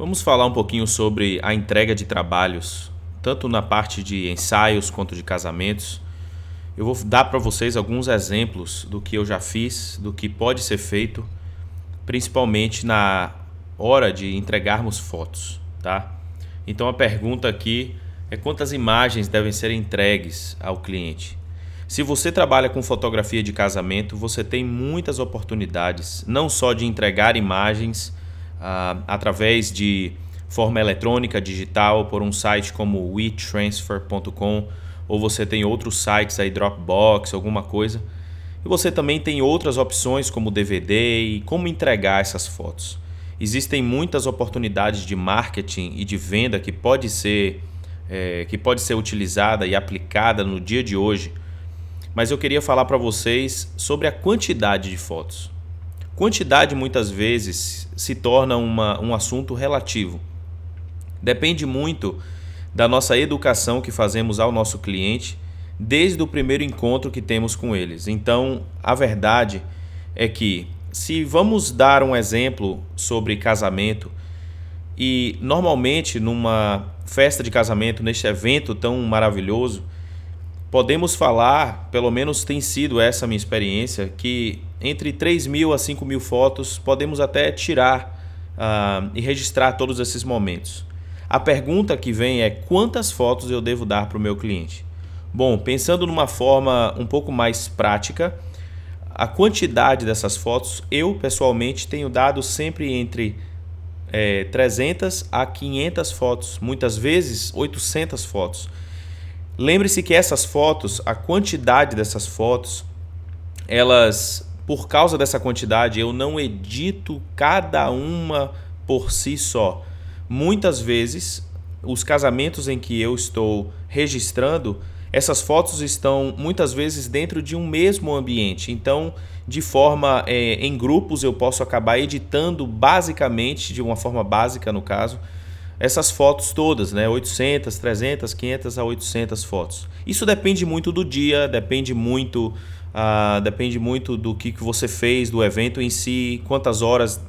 Vamos falar um pouquinho sobre a entrega de trabalhos, tanto na parte de ensaios quanto de casamentos. Eu vou dar para vocês alguns exemplos do que eu já fiz, do que pode ser feito, principalmente na hora de entregarmos fotos, tá? Então a pergunta aqui é quantas imagens devem ser entregues ao cliente. Se você trabalha com fotografia de casamento, você tem muitas oportunidades, não só de entregar imagens uh, através de forma eletrônica, digital, por um site como WeTransfer.com, ou você tem outros sites aí, Dropbox, alguma coisa. E você também tem outras opções como DVD e como entregar essas fotos. Existem muitas oportunidades de marketing e de venda que pode ser, é, que pode ser utilizada e aplicada no dia de hoje. Mas eu queria falar para vocês sobre a quantidade de fotos. Quantidade muitas vezes se torna uma, um assunto relativo. Depende muito da nossa educação que fazemos ao nosso cliente desde o primeiro encontro que temos com eles. Então, a verdade é que, se vamos dar um exemplo sobre casamento, e normalmente numa festa de casamento, neste evento tão maravilhoso, podemos falar, pelo menos tem sido essa minha experiência, que entre 3 mil a 5 mil fotos podemos até tirar uh, e registrar todos esses momentos. A pergunta que vem é quantas fotos eu devo dar para o meu cliente? Bom, pensando numa forma um pouco mais prática, a quantidade dessas fotos eu pessoalmente tenho dado sempre entre é, 300 a 500 fotos, muitas vezes 800 fotos. Lembre-se que essas fotos, a quantidade dessas fotos, elas por causa dessa quantidade, eu não edito cada uma por si só. Muitas vezes, os casamentos em que eu estou registrando, essas fotos estão muitas vezes dentro de um mesmo ambiente. Então, de forma é, em grupos, eu posso acabar editando basicamente, de uma forma básica no caso, essas fotos todas, né? 800, 300, 500 a 800 fotos. Isso depende muito do dia, depende muito Uh, depende muito do que, que você fez, do evento em si, quantas horas,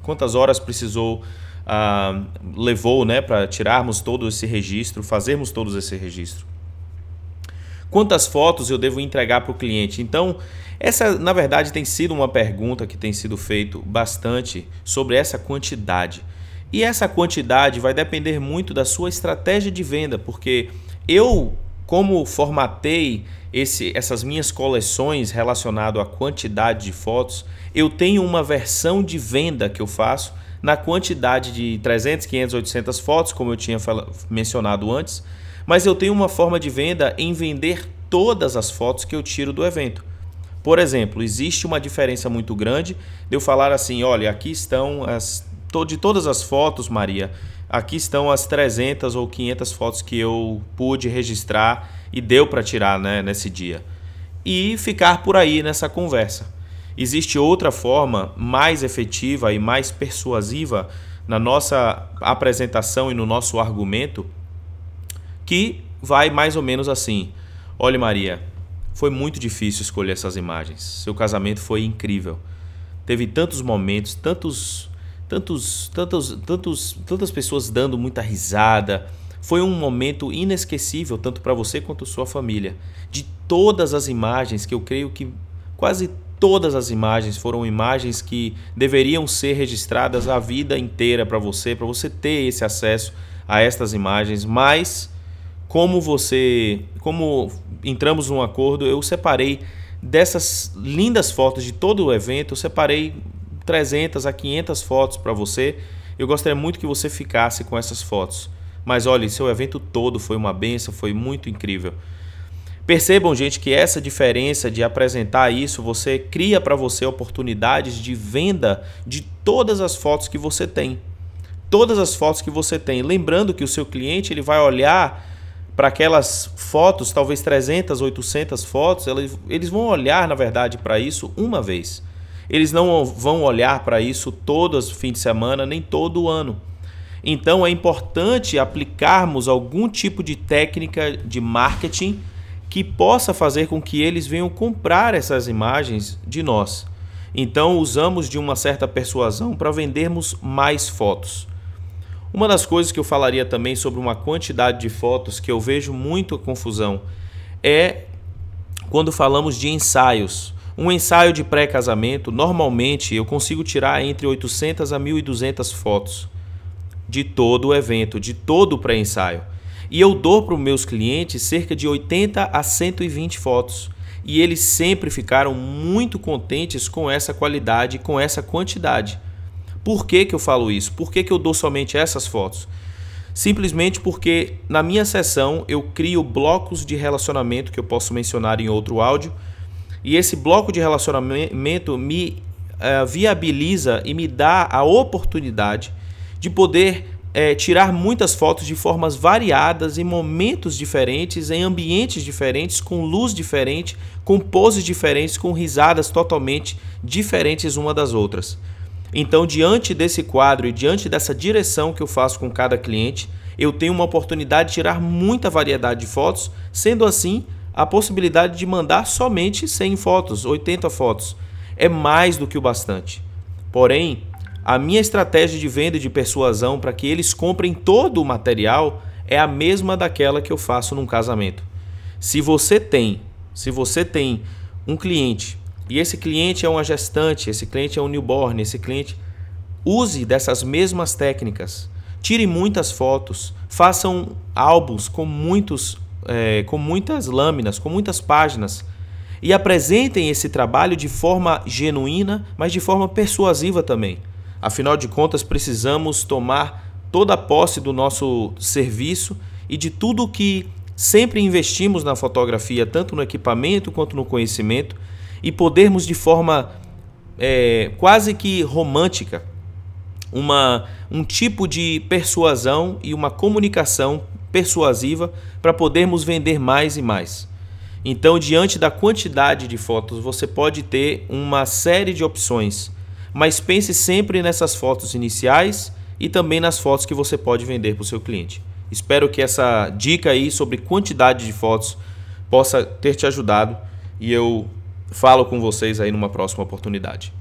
quantas horas precisou, uh, levou né, para tirarmos todo esse registro, fazermos todo esse registro. Quantas fotos eu devo entregar para o cliente? Então, essa na verdade tem sido uma pergunta que tem sido feito bastante sobre essa quantidade. E essa quantidade vai depender muito da sua estratégia de venda, porque eu, como formatei esse, essas minhas coleções relacionado à quantidade de fotos, eu tenho uma versão de venda que eu faço na quantidade de 300, 500, 800 fotos, como eu tinha mencionado antes, mas eu tenho uma forma de venda em vender todas as fotos que eu tiro do evento. Por exemplo, existe uma diferença muito grande de eu falar assim: olha, aqui estão as de todas as fotos, Maria, aqui estão as 300 ou 500 fotos que eu pude registrar e deu para tirar né, nesse dia. E ficar por aí nessa conversa. Existe outra forma mais efetiva e mais persuasiva na nossa apresentação e no nosso argumento que vai mais ou menos assim: Olha, Maria, foi muito difícil escolher essas imagens. Seu casamento foi incrível. Teve tantos momentos, tantos, tantos, tantos, tantos, tantas pessoas dando muita risada foi um momento inesquecível tanto para você quanto sua família. De todas as imagens, que eu creio que quase todas as imagens foram imagens que deveriam ser registradas a vida inteira para você, para você ter esse acesso a estas imagens, mas como você, como entramos num acordo, eu separei dessas lindas fotos de todo o evento, eu separei 300 a 500 fotos para você. Eu gostaria muito que você ficasse com essas fotos. Mas olha, seu evento todo foi uma benção, foi muito incrível. Percebam, gente, que essa diferença de apresentar isso, você cria para você oportunidades de venda de todas as fotos que você tem. Todas as fotos que você tem. Lembrando que o seu cliente ele vai olhar para aquelas fotos, talvez 300, 800 fotos, eles vão olhar, na verdade, para isso uma vez. Eles não vão olhar para isso todos os fins de semana, nem todo ano. Então é importante aplicarmos algum tipo de técnica de marketing que possa fazer com que eles venham comprar essas imagens de nós. Então usamos de uma certa persuasão para vendermos mais fotos. Uma das coisas que eu falaria também sobre uma quantidade de fotos que eu vejo muito confusão é quando falamos de ensaios. Um ensaio de pré-casamento, normalmente eu consigo tirar entre 800 a 1200 fotos de todo o evento, de todo o pré-ensaio. E eu dou para os meus clientes cerca de 80 a 120 fotos. E eles sempre ficaram muito contentes com essa qualidade, com essa quantidade. Por que, que eu falo isso? Por que, que eu dou somente essas fotos? Simplesmente porque na minha sessão eu crio blocos de relacionamento que eu posso mencionar em outro áudio, e esse bloco de relacionamento me uh, viabiliza e me dá a oportunidade de poder é, tirar muitas fotos de formas variadas, em momentos diferentes, em ambientes diferentes, com luz diferente, com poses diferentes, com risadas totalmente diferentes uma das outras. Então, diante desse quadro e diante dessa direção que eu faço com cada cliente, eu tenho uma oportunidade de tirar muita variedade de fotos, sendo assim, a possibilidade de mandar somente 100 fotos, 80 fotos. É mais do que o bastante. Porém, a minha estratégia de venda e de persuasão para que eles comprem todo o material é a mesma daquela que eu faço num casamento. Se você tem, se você tem um cliente e esse cliente é uma gestante, esse cliente é um newborn, esse cliente. Use dessas mesmas técnicas. Tire muitas fotos, façam álbuns com, muitos, é, com muitas lâminas, com muitas páginas e apresentem esse trabalho de forma genuína, mas de forma persuasiva também. Afinal de contas, precisamos tomar toda a posse do nosso serviço e de tudo que sempre investimos na fotografia, tanto no equipamento quanto no conhecimento, e podermos de forma é, quase que romântica uma, um tipo de persuasão e uma comunicação persuasiva para podermos vender mais e mais. Então, diante da quantidade de fotos, você pode ter uma série de opções, mas pense sempre nessas fotos iniciais e também nas fotos que você pode vender para o seu cliente. Espero que essa dica aí sobre quantidade de fotos possa ter te ajudado e eu falo com vocês aí numa próxima oportunidade.